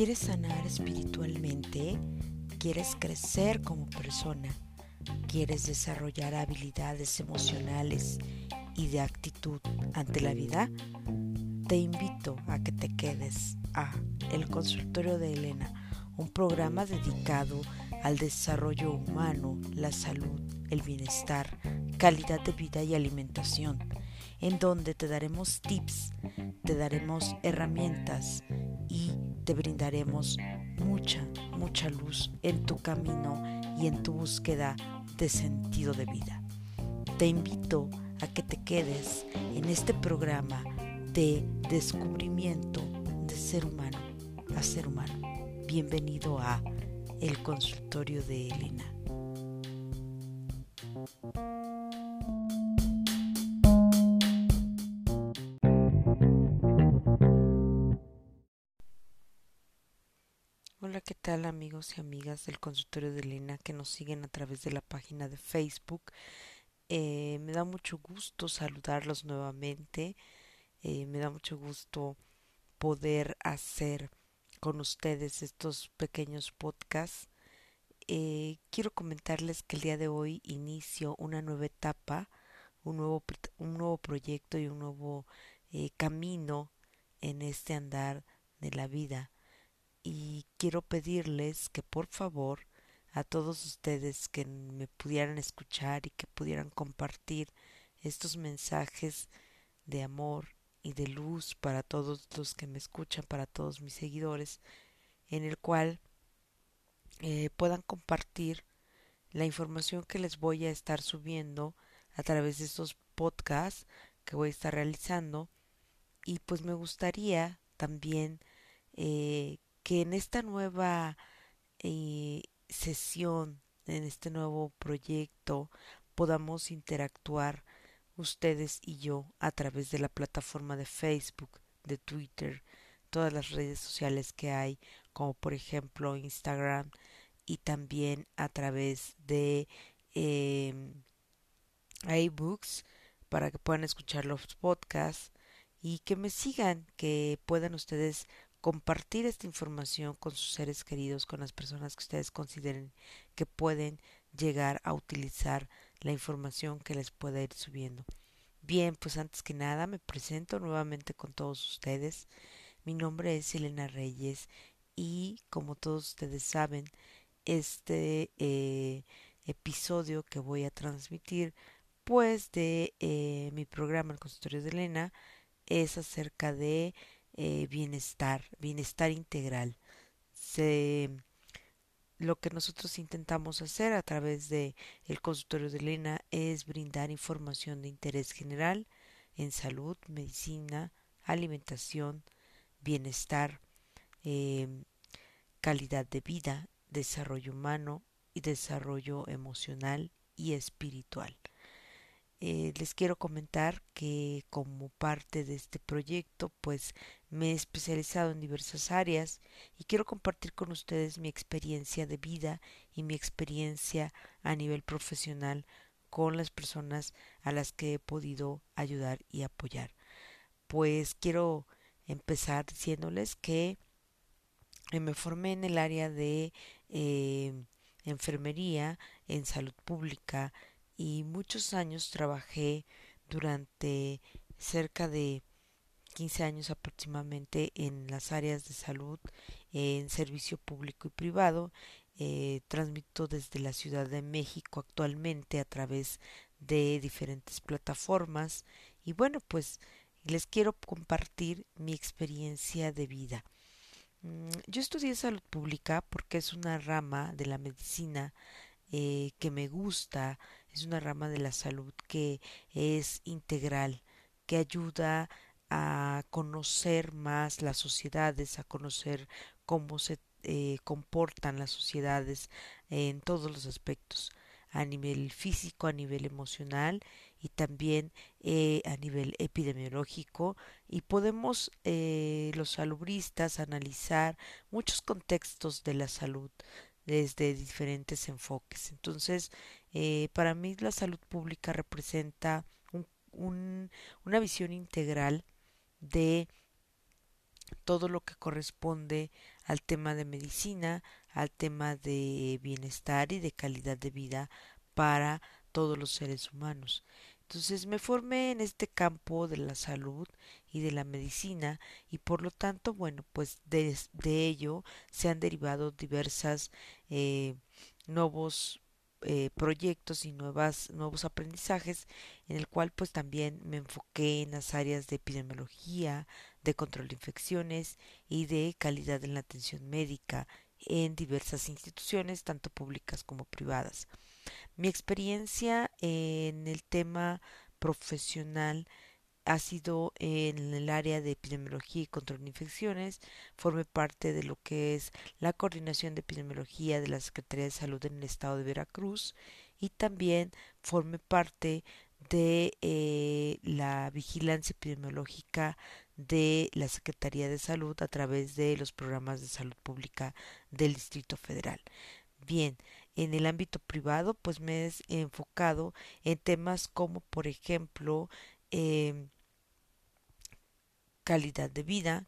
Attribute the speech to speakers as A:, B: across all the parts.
A: ¿Quieres sanar espiritualmente? ¿Quieres crecer como persona? ¿Quieres desarrollar habilidades emocionales y de actitud ante la vida? Te invito a que te quedes a El Consultorio de Elena, un programa dedicado al desarrollo humano, la salud, el bienestar, calidad de vida y alimentación, en donde te daremos tips, te daremos herramientas y te brindaremos mucha, mucha luz en tu camino y en tu búsqueda de sentido de vida. Te invito a que te quedes en este programa de descubrimiento de ser humano a ser humano. Bienvenido a El Consultorio de Elena. Hola, ¿qué tal amigos y amigas del consultorio de Elena que nos siguen a través de la página de Facebook? Eh, me da mucho gusto saludarlos nuevamente. Eh, me da mucho gusto poder hacer con ustedes estos pequeños podcasts. Eh, quiero comentarles que el día de hoy inicio una nueva etapa, un nuevo, un nuevo proyecto y un nuevo camino en este andar de la vida. Y quiero pedirles que por favor a todos ustedes que me pudieran escuchar y que pudieran compartir estos mensajes de amor y de luz para todos los que me escuchan, para todos mis seguidores, en el cual eh, puedan compartir la información que les voy a estar subiendo a través de estos podcasts que voy a estar realizando. Y pues me gustaría también eh, que en esta nueva eh, sesión, en este nuevo proyecto, podamos interactuar ustedes y yo a través de la plataforma de Facebook, de Twitter, todas las redes sociales que hay, como por ejemplo Instagram y también a través de eh, iBooks para que puedan escuchar los podcasts y que me sigan, que puedan ustedes compartir esta información con sus seres queridos, con las personas que ustedes consideren que pueden llegar a utilizar la información que les pueda ir subiendo. Bien, pues antes que nada me presento nuevamente con todos ustedes. Mi nombre es Elena Reyes y como todos ustedes saben, este eh, episodio que voy a transmitir pues de eh, mi programa El Consultorio de Elena es acerca de eh, bienestar, bienestar integral. Se, lo que nosotros intentamos hacer a través de el consultorio de Elena es brindar información de interés general en salud, medicina, alimentación, bienestar, eh, calidad de vida, desarrollo humano y desarrollo emocional y espiritual. Eh, les quiero comentar que como parte de este proyecto pues me he especializado en diversas áreas y quiero compartir con ustedes mi experiencia de vida y mi experiencia a nivel profesional con las personas a las que he podido ayudar y apoyar. Pues quiero empezar diciéndoles que me formé en el área de eh, enfermería en salud pública y muchos años trabajé durante cerca de 15 años aproximadamente en las áreas de salud, en servicio público y privado. Eh, transmito desde la Ciudad de México actualmente a través de diferentes plataformas y bueno pues les quiero compartir mi experiencia de vida. Mm, yo estudié salud pública porque es una rama de la medicina eh, que me gusta, es una rama de la salud que es integral, que ayuda a conocer más las sociedades, a conocer cómo se eh, comportan las sociedades en todos los aspectos, a nivel físico, a nivel emocional y también eh, a nivel epidemiológico y podemos eh, los salubristas analizar muchos contextos de la salud desde diferentes enfoques. Entonces, eh, para mí la salud pública representa un, un, una visión integral de todo lo que corresponde al tema de medicina, al tema de bienestar y de calidad de vida para todos los seres humanos. Entonces me formé en este campo de la salud y de la medicina y por lo tanto, bueno, pues de, de ello se han derivado diversas eh, nuevos eh, proyectos y nuevas, nuevos aprendizajes en el cual pues también me enfoqué en las áreas de epidemiología, de control de infecciones y de calidad en la atención médica en diversas instituciones, tanto públicas como privadas. Mi experiencia en el tema profesional ha sido en el área de epidemiología y control de infecciones, forme parte de lo que es la coordinación de epidemiología de la Secretaría de Salud en el estado de Veracruz y también forme parte de eh, la vigilancia epidemiológica de la Secretaría de Salud a través de los programas de salud pública del Distrito Federal. Bien, en el ámbito privado, pues me he enfocado en temas como, por ejemplo, eh, calidad de vida,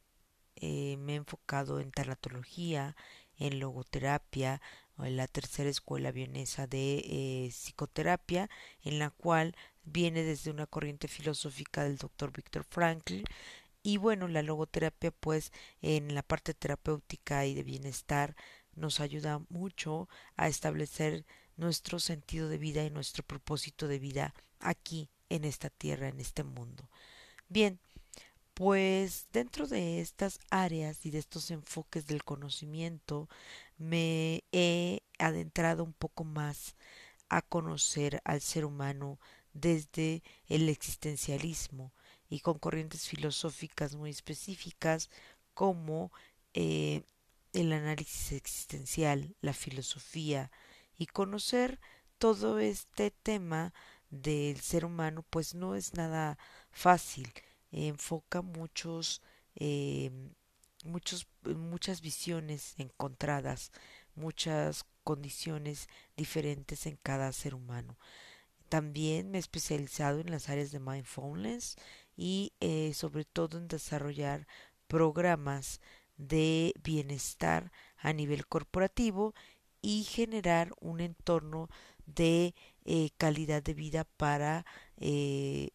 A: eh, me he enfocado en tanatología, en logoterapia, en la tercera escuela vienesa de eh, psicoterapia, en la cual viene desde una corriente filosófica del doctor Víctor Frankl. Y bueno, la logoterapia pues en la parte terapéutica y de bienestar nos ayuda mucho a establecer nuestro sentido de vida y nuestro propósito de vida aquí en esta tierra, en este mundo. Bien, pues dentro de estas áreas y de estos enfoques del conocimiento me he adentrado un poco más a conocer al ser humano desde el existencialismo y con corrientes filosóficas muy específicas como eh, el análisis existencial, la filosofía y conocer todo este tema del ser humano pues no es nada fácil. Enfoca muchos eh, muchos muchas visiones encontradas muchas condiciones diferentes en cada ser humano. También me he especializado en las áreas de mindfulness y eh, sobre todo en desarrollar programas de bienestar a nivel corporativo y generar un entorno de eh, calidad de vida para eh,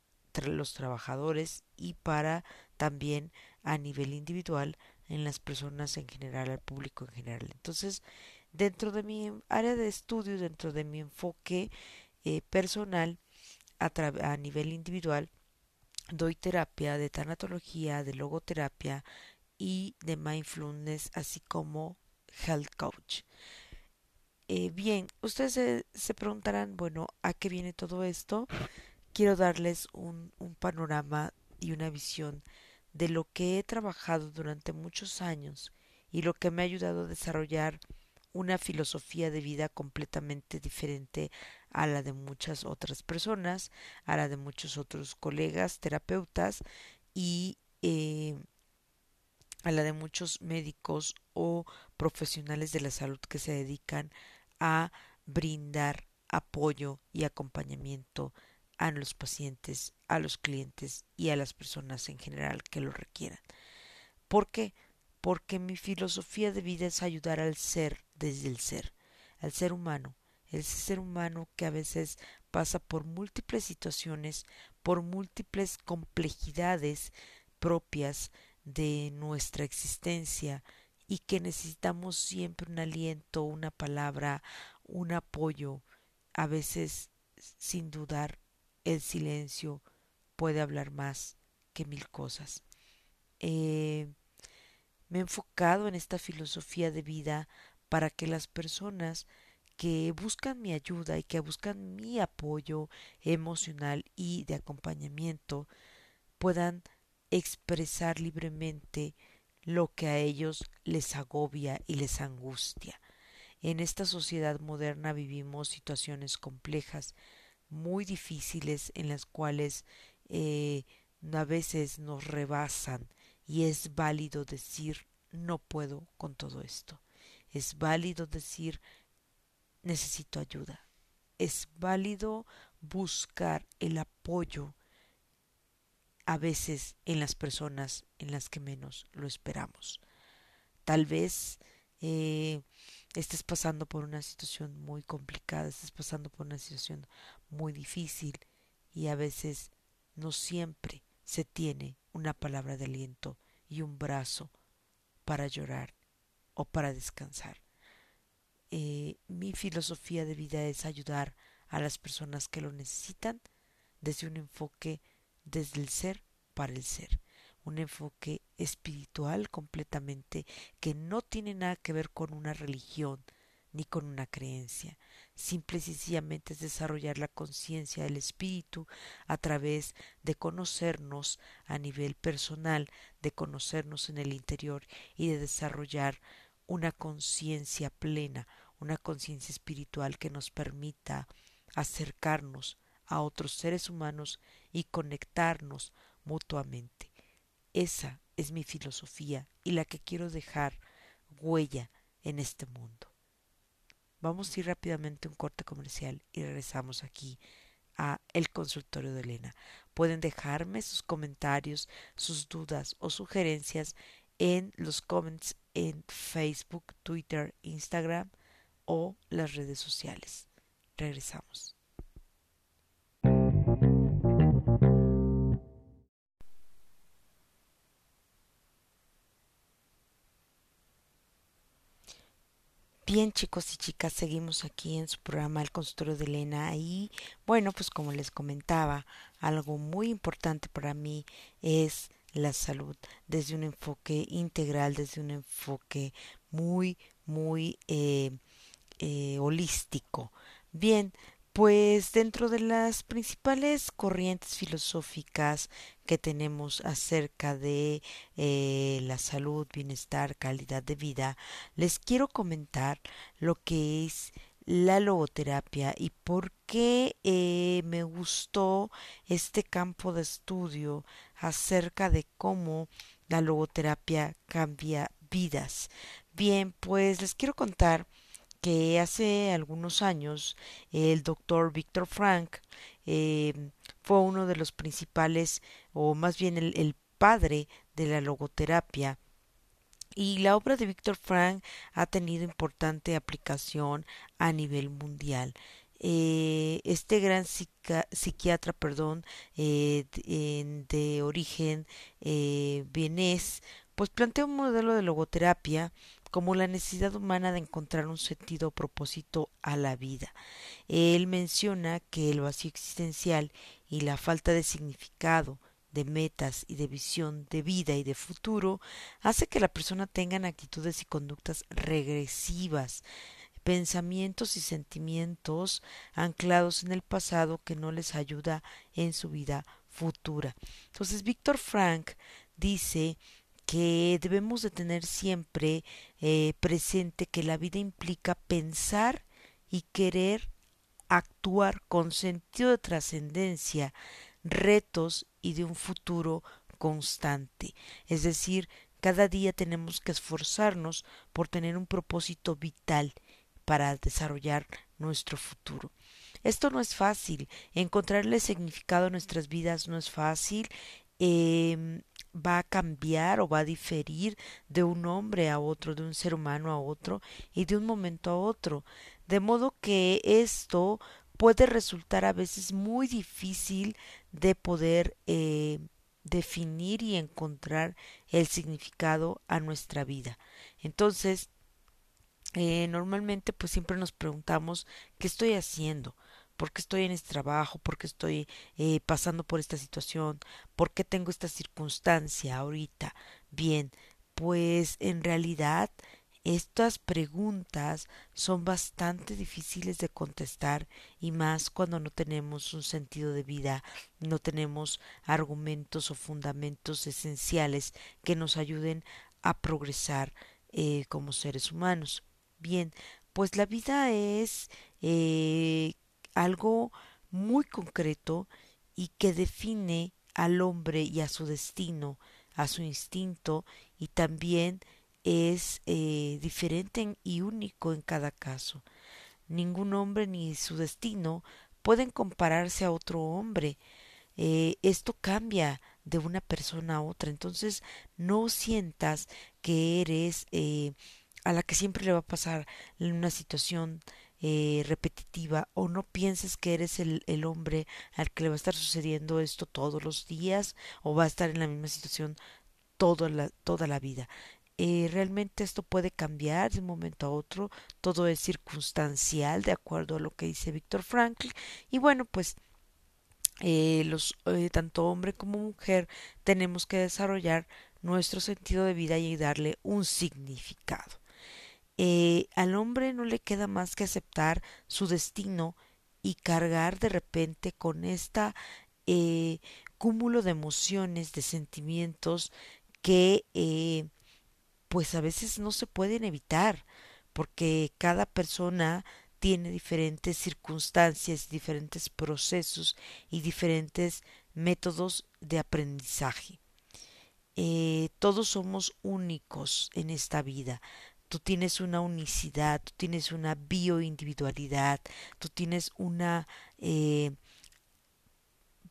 A: los trabajadores y para también a nivel individual en las personas en general, al público en general. Entonces, dentro de mi área de estudio, dentro de mi enfoque eh, personal, a, a nivel individual, doy terapia de tanatología, de logoterapia y de mindfulness, así como health coach. Eh, bien, ustedes se, preguntarán, bueno, ¿a qué viene todo esto? Quiero darles un, un panorama y una visión de lo que he trabajado durante muchos años y lo que me ha ayudado a desarrollar una filosofía de vida completamente diferente a la de muchas otras personas, a la de muchos otros colegas, terapeutas y eh, a la de muchos médicos o profesionales de la salud que se dedican a brindar apoyo y acompañamiento a los pacientes, a los clientes y a las personas en general que lo requieran. ¿Por qué? Porque mi filosofía de vida es ayudar al ser desde el ser, al ser humano, ese ser humano que a veces pasa por múltiples situaciones, por múltiples complejidades propias de nuestra existencia y que necesitamos siempre un aliento, una palabra, un apoyo. A veces, sin dudar, el silencio puede hablar más que mil cosas. Eh, me he enfocado en esta filosofía de vida para que las personas que buscan mi ayuda y que buscan mi apoyo emocional y de acompañamiento puedan expresar libremente lo que a ellos les agobia y les angustia. En esta sociedad moderna vivimos situaciones complejas, muy difíciles, en las cuales eh, a veces nos rebasan y es válido decir no puedo con todo esto. es válido decir necesito ayuda, es válido buscar el apoyo a veces en las personas en las que menos lo esperamos. Tal vez eh, estés pasando por una situación muy complicada, estés pasando por una situación muy difícil y a veces no siempre se tiene una palabra de aliento y un brazo para llorar o para descansar. Eh, mi filosofía de vida es ayudar a las personas que lo necesitan desde un enfoque desde el ser para el ser un enfoque espiritual completamente que no tiene nada que ver con una religión ni con una creencia. Simple y sencillamente es desarrollar la conciencia del espíritu a través de conocernos a nivel personal, de conocernos en el interior y de desarrollar una conciencia plena, una conciencia espiritual que nos permita acercarnos a otros seres humanos y conectarnos mutuamente. Esa es mi filosofía y la que quiero dejar huella en este mundo. Vamos a ir rápidamente a un corte comercial y regresamos aquí a el consultorio de Elena. Pueden dejarme sus comentarios, sus dudas o sugerencias en los comments en Facebook, Twitter, Instagram o las redes sociales. Regresamos. Bien chicos y chicas, seguimos aquí en su programa El Consultorio de Elena y bueno, pues como les comentaba, algo muy importante para mí es la salud desde un enfoque integral, desde un enfoque muy, muy eh, eh, holístico. Bien, pues dentro de las principales corrientes filosóficas que tenemos acerca de eh, la salud, bienestar, calidad de vida, les quiero comentar lo que es la logoterapia y por qué eh, me gustó este campo de estudio acerca de cómo la logoterapia cambia vidas. Bien, pues les quiero contar que hace algunos años el doctor Víctor Frank eh, fue uno de los principales, o más bien el, padre de la logoterapia. Y la obra de Víctor Frank ha tenido importante aplicación a nivel mundial. Eh, este gran psiquiatra, perdón, eh, de, de, origen eh, vienés, pues plantea un modelo de logoterapia como la necesidad humana de encontrar un sentido o propósito a la vida. Él menciona que el vacío existencial y la falta de significado, de metas y de visión de vida y de futuro hace que la persona tenga actitudes y conductas regresivas, pensamientos y sentimientos anclados en el pasado que no les ayuda en su vida futura. Entonces, Víctor Frank dice que debemos de tener siempre eh, presente que la vida implica pensar y querer actuar con sentido de trascendencia, retos y de un futuro constante. Es decir, cada día tenemos que esforzarnos por tener un propósito vital para desarrollar nuestro futuro. Esto no es fácil, encontrarle significado a nuestras vidas no es fácil, eh, va a cambiar o va a diferir de un hombre a otro, de un ser humano a otro y de un momento a otro. De modo que esto puede resultar a veces muy difícil de poder eh, definir y encontrar el significado a nuestra vida. Entonces, eh, normalmente pues siempre nos preguntamos ¿qué estoy haciendo? Por qué estoy en este trabajo, por qué estoy eh, pasando por esta situación, por qué tengo esta circunstancia ahorita. Bien, pues en realidad estas preguntas son bastante difíciles de contestar y más cuando no tenemos un sentido de vida, no tenemos argumentos o fundamentos esenciales que nos ayuden a progresar eh, como seres humanos. Bien, pues la vida es eh, algo muy concreto y que define al hombre y a su destino, a su instinto y también es eh, diferente y único en cada caso. Ningún hombre ni su destino pueden compararse a otro hombre. Eh, esto cambia de una persona a otra. Entonces no sientas que eres eh, a la que siempre le va a pasar una situación eh, repetitiva o no pienses que eres el, el, hombre al que le va a estar sucediendo esto todos los días o va a estar en la misma situación toda la, toda la vida. Eh, realmente esto puede cambiar de un momento a otro, todo es circunstancial de acuerdo a lo que dice Víctor Frankl y bueno pues eh, los eh, tanto hombre como mujer tenemos que desarrollar nuestro sentido de vida y darle un significado. Eh, al hombre no le queda más que aceptar su destino y cargar de repente con esta eh, cúmulo de emociones, de sentimientos que eh, pues a veces no se pueden evitar porque cada persona tiene diferentes circunstancias, diferentes procesos y diferentes métodos de aprendizaje. Todos somos únicos en esta vida tú tienes una unicidad, tú tienes una bioindividualidad, tú tienes una eh,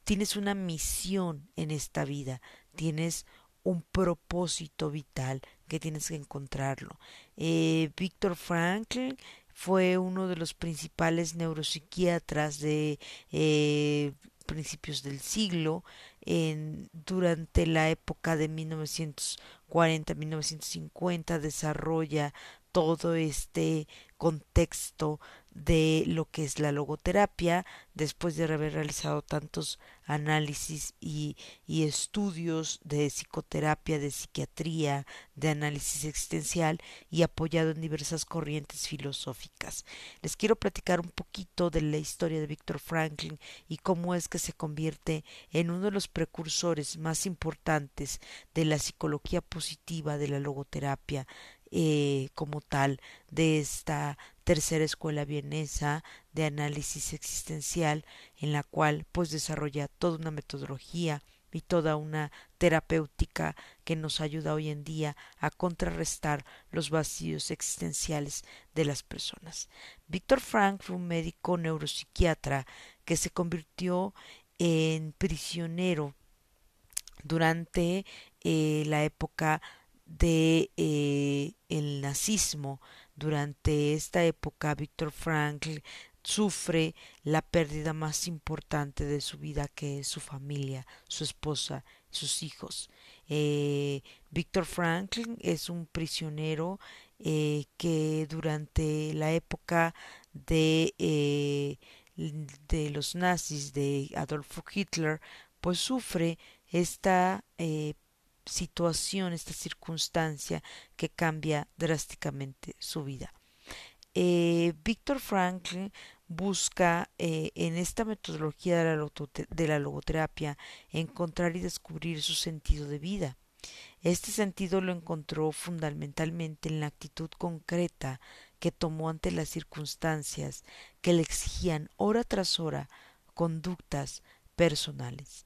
A: tienes una misión en esta vida, tienes un propósito vital que tienes que encontrarlo. Eh, Víctor Frankl fue uno de los principales neuropsiquiatras de eh, principios del siglo, en, durante la época de 1940-1950 desarrolla todo este contexto de lo que es la logoterapia después de haber realizado tantos análisis y, y, estudios de psicoterapia, de psiquiatría, de análisis existencial y apoyado en diversas corrientes filosóficas. Les quiero platicar un poquito de la historia de Víctor Franklin y cómo es que se convierte en uno de los precursores más importantes de la psicología positiva, de la logoterapia, eh, como tal de esta tercera escuela vienesa de análisis existencial en la cual pues desarrolla toda una metodología y toda una terapéutica que nos ayuda hoy en día a contrarrestar los vacíos existenciales de las personas. Víctor Frank fue un médico neuropsiquiatra que se convirtió en prisionero durante eh, la época de eh, el nazismo durante esta época Víctor Frankl sufre la pérdida más importante de su vida que es su familia, su esposa, sus hijos. Eh, Víctor Franklin es un prisionero eh, que durante la época de, eh, de los nazis de Adolfo Hitler pues sufre esta situación, esta circunstancia que cambia drásticamente su vida. Eh, Víctor Franklin busca eh, en esta metodología de la, de la logoterapia encontrar y descubrir su sentido de vida. Este sentido lo encontró fundamentalmente en la actitud concreta que tomó ante las circunstancias que le exigían hora tras hora conductas personales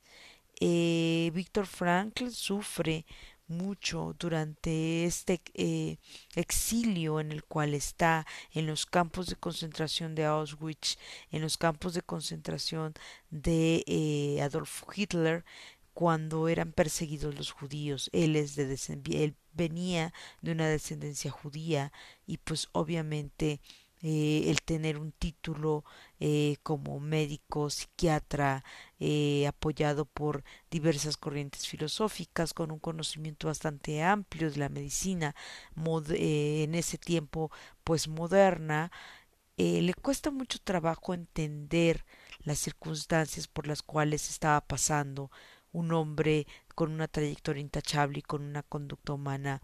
A: eh, Víctor Frankl sufre mucho durante este eh, exilio en el cual está en los campos de concentración de Auschwitz, en los campos de concentración de eh, Adolf Hitler, cuando eran perseguidos los judíos. Él es de él venía de una descendencia judía y pues obviamente eh, el tener un título eh, como médico, psiquiatra, eh, apoyado por diversas corrientes filosóficas, con un conocimiento bastante amplio de la medicina en ese tiempo pues moderna, le cuesta mucho trabajo entender las circunstancias por las cuales estaba pasando un hombre con una trayectoria intachable y con una conducta humana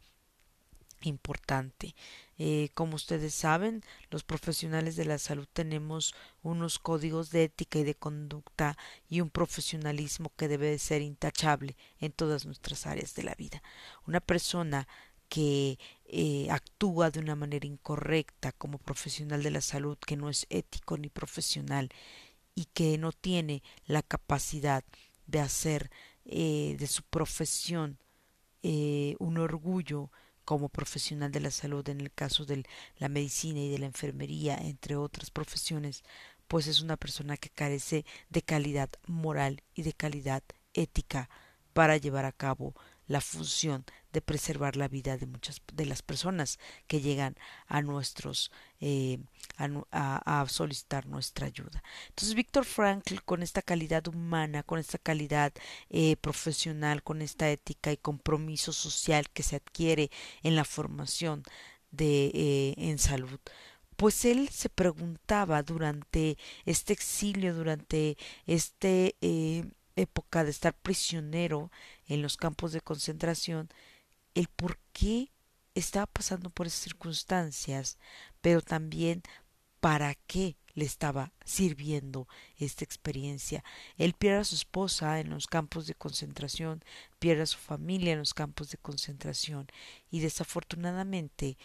A: importante. Eh, como ustedes saben, los profesionales de la salud tenemos unos códigos de ética y de conducta y un profesionalismo que debe de ser intachable en todas nuestras áreas de la vida. Una persona que eh, actúa de una manera incorrecta como profesional de la salud, que no es ético ni profesional y que no tiene la capacidad de hacer eh, de su profesión un orgullo como profesional de la salud en el caso de la medicina y de la enfermería, entre otras profesiones, pues es una persona que carece de calidad moral y de calidad ética para llevar a cabo la función de preservar la vida de muchas de las personas que llegan a nuestros eh, a, solicitar nuestra ayuda. Entonces Víctor Frankl con esta calidad humana con esta calidad eh, profesional con esta ética y compromiso social que se adquiere en la formación de eh, en salud pues él se preguntaba durante este exilio durante este época de estar prisionero en los campos de concentración, el por qué estaba pasando por esas circunstancias, pero también para qué le estaba sirviendo esta experiencia. Él pierde a su esposa en los campos de concentración, pierde a su familia en los campos de concentración y desafortunadamente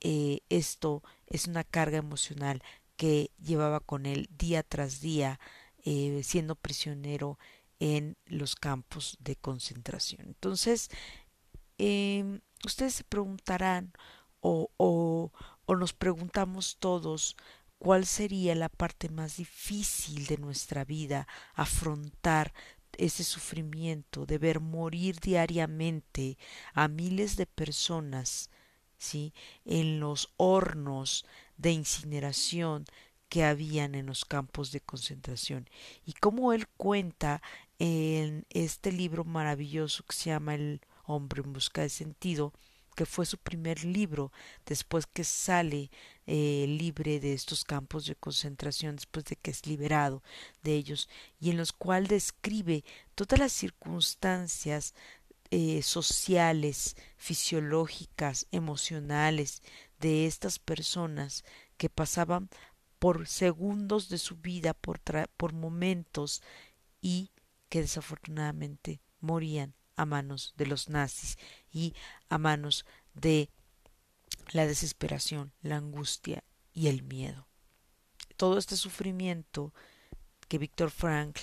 A: eh, esto es una carga emocional que llevaba con él día tras día eh, siendo prisionero en los campos de concentración. Entonces, eh, ustedes se preguntarán o, o, o nos preguntamos todos cuál sería la parte más difícil de nuestra vida, afrontar ese sufrimiento de ver morir diariamente a miles de personas, ¿sí? en los hornos de incineración que habían en los campos de concentración y como él cuenta en este libro maravilloso que se llama El hombre en busca de sentido, que fue su primer libro después que sale eh, libre de estos campos de concentración, después de que es liberado de ellos, y en los cuales describe todas las circunstancias eh, sociales, fisiológicas, emocionales de estas personas que pasaban por segundos de su vida, por, por momentos y que desafortunadamente morían a manos de los nazis y a manos de la desesperación, la angustia y el miedo. Todo este sufrimiento que Víctor Frankl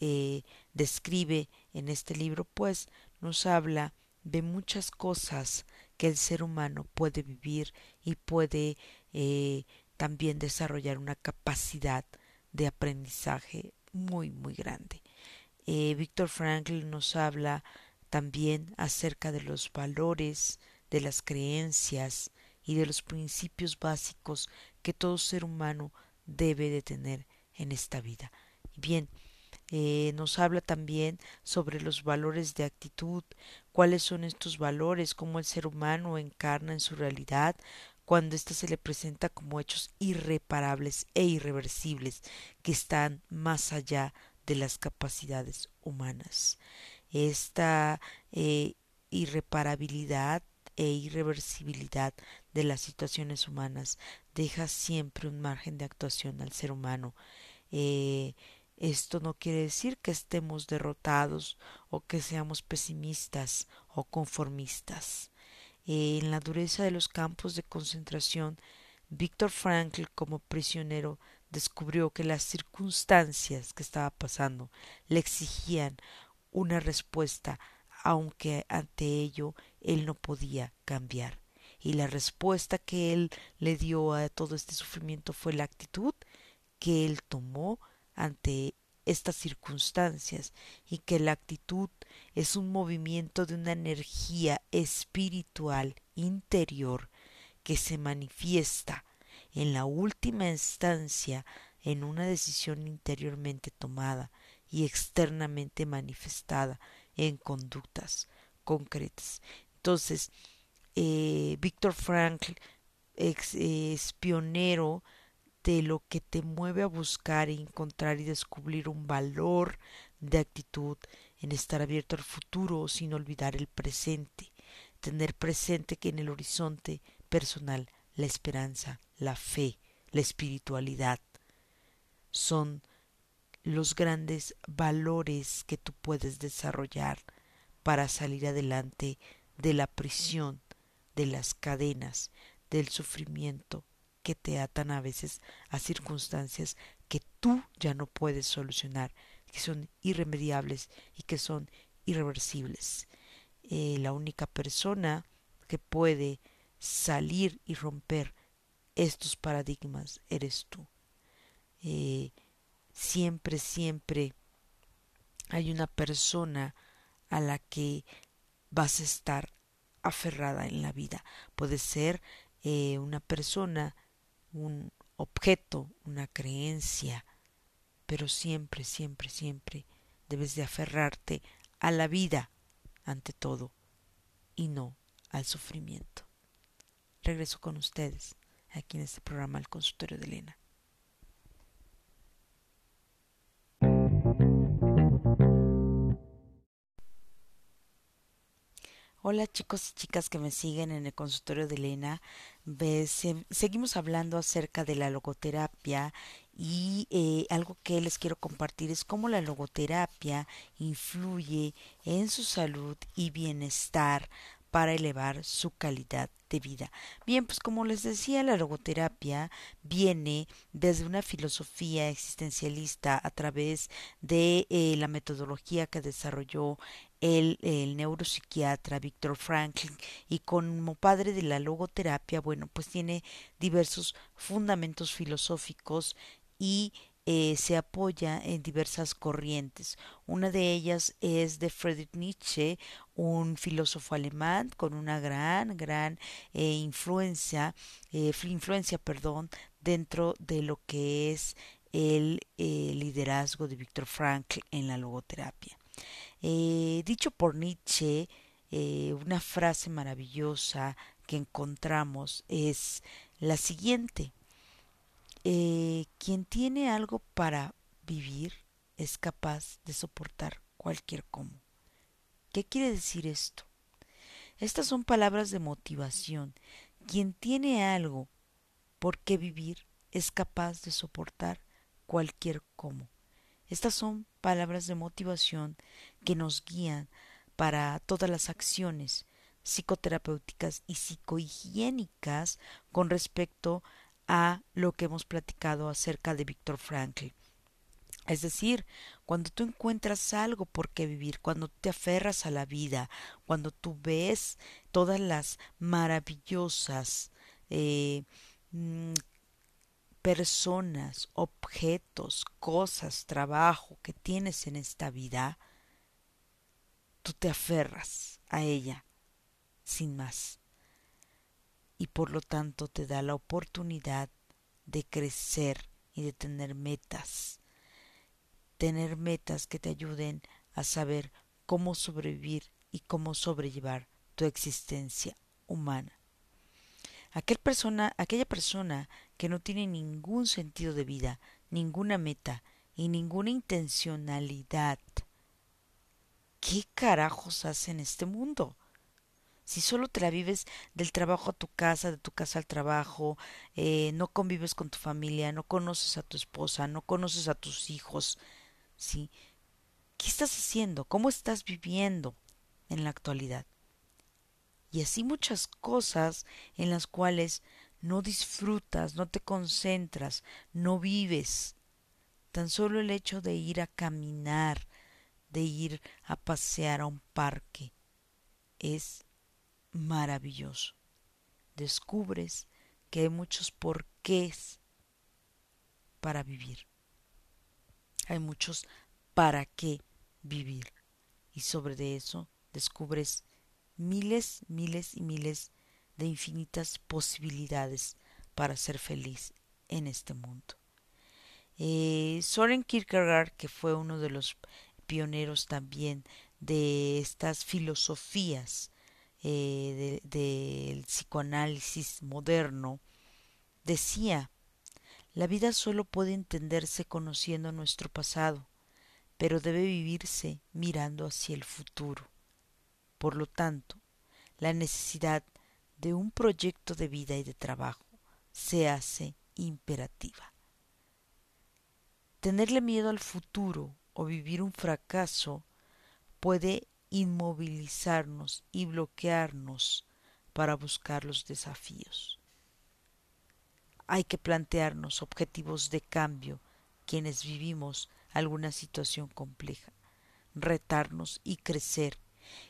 A: eh, describe en este libro, pues nos habla de muchas cosas que el ser humano puede vivir y puede eh, también desarrollar una capacidad de aprendizaje muy muy grande. Eh, Víctor Frankl nos habla también acerca de los valores, de las creencias y de los principios básicos que todo ser humano debe de tener en esta vida. Bien, eh, nos habla también sobre los valores de actitud, cuáles son estos valores, cómo el ser humano encarna en su realidad cuando ésta se le presenta como hechos irreparables e irreversibles que están más allá de las capacidades humanas. Esta eh, irreparabilidad e irreversibilidad de las situaciones humanas deja siempre un margen de actuación al ser humano. Eh, esto no quiere decir que estemos derrotados o que seamos pesimistas o conformistas. Eh, en la dureza de los campos de concentración, Víctor Frankl como prisionero descubrió que las circunstancias que estaba pasando le exigían una respuesta, aunque ante ello él no podía cambiar. Y la respuesta que él le dio a todo este sufrimiento fue la actitud que él tomó ante estas circunstancias y que la actitud es un movimiento de una energía espiritual interior que se manifiesta en la última instancia en una decisión interiormente tomada y externamente manifestada en conductas concretas. Entonces, eh, Víctor Frankl es, pionero de lo que te mueve a buscar, e encontrar y descubrir un valor de actitud en estar abierto al futuro sin olvidar el presente, tener presente que en el horizonte personal la esperanza, la fe, la espiritualidad son los grandes valores que tú puedes desarrollar para salir adelante de la prisión, de las cadenas, del sufrimiento que te atan a veces a circunstancias que tú ya no puedes solucionar, que son irremediables y que son irreversibles. Eh, la única persona que puede salir y romper estos paradigmas eres tú. Eh, siempre, siempre hay una persona a la que vas a estar aferrada en la vida. Puede ser eh, una persona, un objeto, una creencia, pero siempre, siempre, siempre debes de aferrarte a la vida ante todo y no al sufrimiento. Regreso con ustedes aquí en este programa El Consultorio de Elena. Hola chicos y chicas que me siguen en el consultorio de Elena. seguimos hablando acerca de la logoterapia y eh, algo que les quiero compartir es cómo la logoterapia influye en su salud y bienestar para elevar su calidad de vida. Bien, pues como les decía, la logoterapia viene desde una filosofía existencialista a través de eh, la metodología que desarrolló el, el, neuropsiquiatra Víctor Franklin y como padre de la logoterapia, bueno, pues tiene diversos fundamentos filosóficos y eh, se apoya en diversas corrientes. Una de ellas es de Friedrich Nietzsche, un filósofo alemán con una gran, gran eh, influencia, eh, influencia, perdón, dentro de lo que es el liderazgo de Viktor Frankl en la logoterapia. dicho por Nietzsche, una frase maravillosa que encontramos es la siguiente eh, quien tiene algo para vivir es capaz de soportar cualquier cómo. ¿Qué quiere decir esto? Estas son palabras de motivación. Quien tiene algo por qué vivir es capaz de soportar cualquier cómo. Estas son palabras de motivación que nos guían para todas las acciones psicoterapéuticas y psicohigiénicas con respecto a lo que hemos platicado acerca de Víctor Frankl. Es decir, cuando tú encuentras algo por qué vivir, cuando te aferras a la vida, cuando tú ves todas las maravillosas eh, mm, personas, objetos, cosas, trabajo que tienes en esta vida, tú te aferras a ella sin más y por lo tanto te da la oportunidad de crecer y de tener metas. Tener metas que te ayuden a saber cómo sobrevivir y cómo sobrellevar tu existencia humana. Aquel persona, aquella persona que no tiene ningún sentido de vida, ninguna meta y ninguna intencionalidad, ¿qué carajos hace en este mundo? Si solo te la vives del trabajo a tu casa, de tu casa al trabajo, eh, no convives con tu familia, no conoces a tu esposa, no conoces a tus hijos, ¿sí? ¿Qué estás haciendo? ¿Cómo estás viviendo en la actualidad? Y así muchas cosas en las cuales no disfrutas, no te concentras, no vives. Tan solo el hecho de ir a caminar, de ir a pasear a un parque, es maravilloso. Descubres que hay muchos porqués para vivir. Hay muchos para qué vivir. Y sobre de eso descubres miles, miles y miles de infinitas posibilidades para ser feliz en este mundo. Eh, Soren Kierkegaard, que fue uno de los pioneros también de estas filosofías eh, del psicoanálisis moderno, decía, la vida solo puede entenderse conociendo nuestro pasado, pero debe vivirse mirando hacia el futuro. Por lo tanto, la necesidad de un proyecto de vida y de trabajo se hace imperativa. Tenerle miedo al futuro o vivir un fracaso puede inmovilizarnos y bloquearnos para buscar los desafíos. Hay que plantearnos objetivos de cambio quienes vivimos alguna situación compleja, retarnos y crecer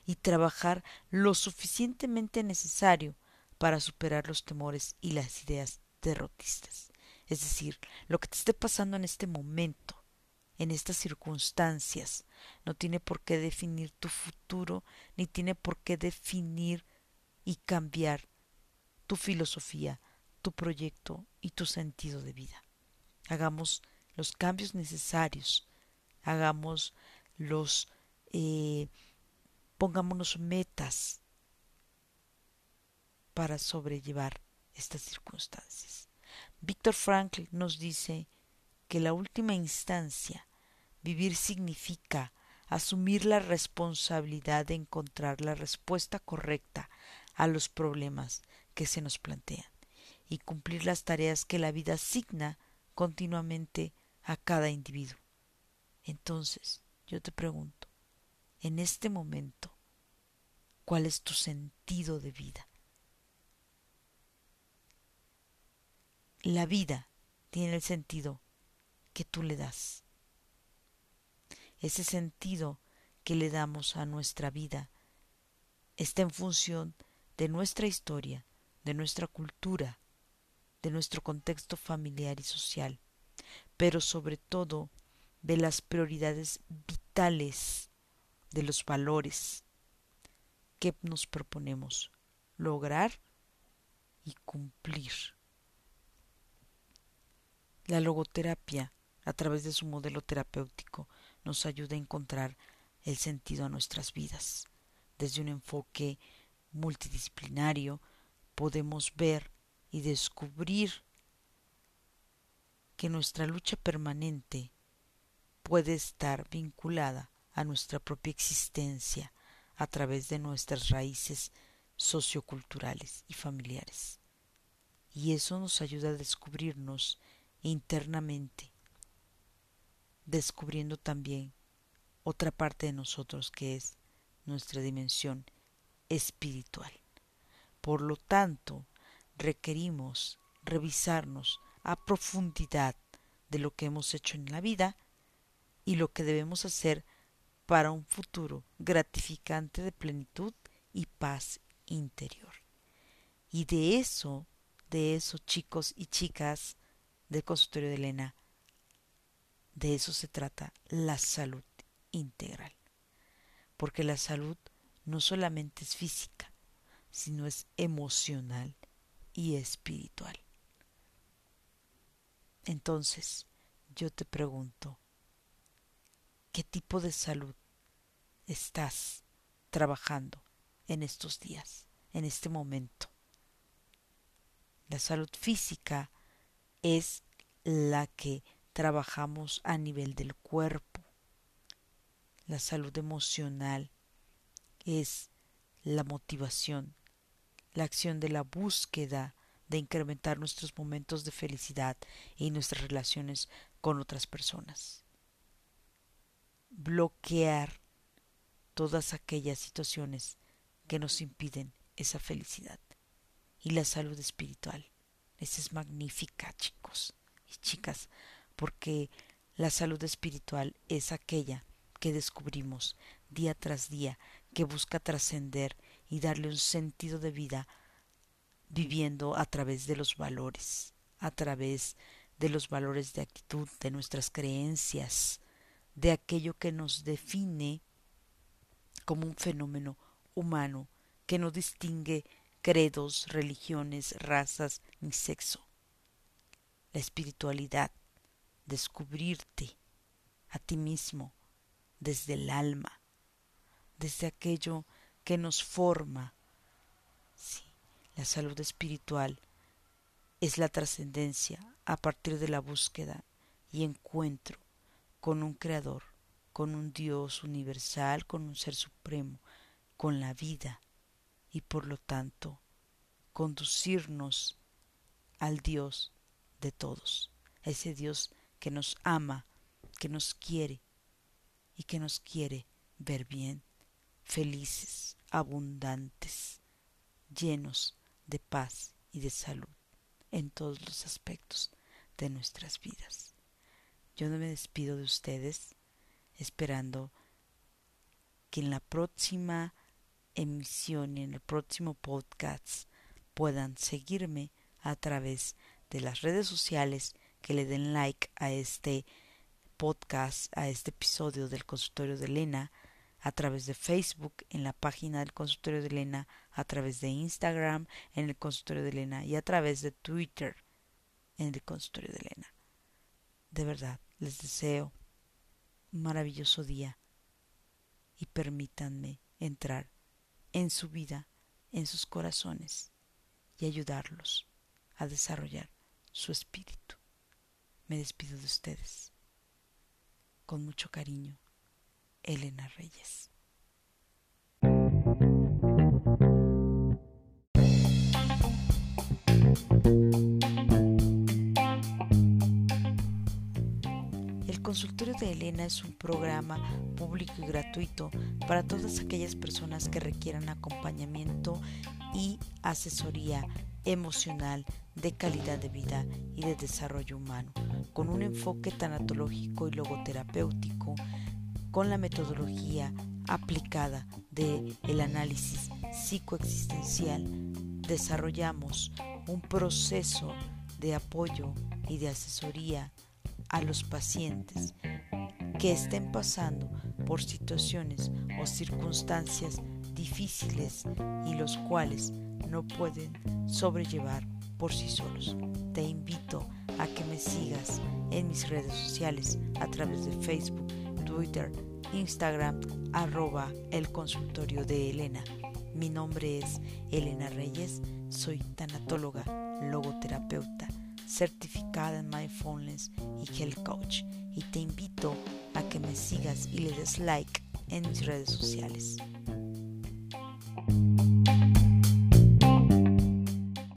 A: y trabajar lo suficientemente necesario para superar los temores y las ideas derrotistas. Es decir, lo que te esté pasando en este momento, en estas circunstancias, no tiene por qué definir tu futuro, ni tiene por qué definir y cambiar tu filosofía, tu proyecto y tu sentido de vida. Hagamos los cambios necesarios, hagamos los, eh, pongámonos metas para sobrellevar estas circunstancias. Víctor Frankl nos dice que la última instancia, vivir significa asumir la responsabilidad de encontrar la respuesta correcta a los problemas que se nos plantean y cumplir las tareas que la vida asigna continuamente a cada individuo. Entonces, yo te pregunto, en este momento, ¿cuál es tu sentido de vida? La vida tiene el sentido que tú le das. Ese sentido que le damos a nuestra vida está en función de nuestra historia, de nuestra cultura, de nuestro contexto familiar y social, pero sobre todo de las prioridades vitales, de los valores que nos proponemos lograr y cumplir. La logoterapia, a través de su modelo terapéutico, nos ayuda a encontrar el sentido a nuestras vidas. Desde un enfoque multidisciplinario podemos ver y descubrir que nuestra lucha permanente puede estar vinculada a nuestra propia existencia a través de nuestras raíces socioculturales y familiares. Y eso nos ayuda a descubrirnos internamente, descubriendo también otra parte de nosotros que es nuestra dimensión espiritual. Por lo tanto, requerimos revisarnos a profundidad de lo que hemos hecho en la vida y lo que debemos hacer para un futuro gratificante de plenitud y paz interior. Y de eso, de eso chicos y chicas del consultorio de Elena, de eso se trata la salud integral. Porque la salud no solamente es física, sino es emocional y espiritual. Entonces, yo te pregunto, ¿qué tipo de salud estás trabajando en estos días, en este momento? La salud física es la que trabajamos a nivel del cuerpo. La salud emocional es la motivación, la acción de la búsqueda de incrementar nuestros momentos de felicidad y nuestras relaciones con otras personas. Bloquear todas aquellas situaciones que nos impiden esa felicidad. Y la salud espiritual. Esa es magnífica, chicos y chicas, porque la salud espiritual es aquella que descubrimos día tras día, que busca trascender y darle un sentido de vida viviendo a través de los valores, a través de los valores de actitud, de nuestras creencias, de aquello que nos define como un fenómeno humano que no distingue credos, religiones, razas ni sexo. La espiritualidad, descubrirte a ti mismo desde el alma, desde aquello que nos forma. Sí, la salud espiritual es la trascendencia a partir de la búsqueda y encuentro con un creador, con un Dios universal, con un ser supremo, con la vida y por lo tanto conducirnos al Dios de todos, ese Dios que nos ama, que nos quiere y que nos quiere ver bien felices, abundantes, llenos de paz y de salud en todos los aspectos de nuestras vidas. Yo no me despido de ustedes esperando que en la próxima emisión, en el próximo podcast, puedan seguirme a través de las redes sociales, que le den like a este podcast, a este episodio del consultorio de Elena, a través de Facebook, en la página del consultorio de Elena, a través de Instagram, en el consultorio de Elena y a través de Twitter, en el consultorio de Elena. De verdad, les deseo un maravilloso día y permítanme entrar en su vida, en sus corazones y ayudarlos a desarrollar su espíritu. Me despido de ustedes. Con mucho cariño, Elena Reyes. El consultorio de Elena es un programa público y gratuito para todas aquellas personas que requieran acompañamiento y asesoría emocional de calidad de vida y de desarrollo humano, con un enfoque tanatológico y logoterapéutico, con la metodología aplicada de el análisis psicoexistencial, desarrollamos un proceso de apoyo y de asesoría a los pacientes que estén pasando por situaciones o circunstancias difíciles y los cuales no pueden sobrellevar por sí solos. Te invito a que me sigas en mis redes sociales a través de Facebook, Twitter, Instagram, arroba el consultorio de Elena. Mi nombre es Elena Reyes, soy tanatóloga, logoterapeuta, certificada en Mindfulness y Health Coach y te invito a que me sigas y le des like en mis redes sociales.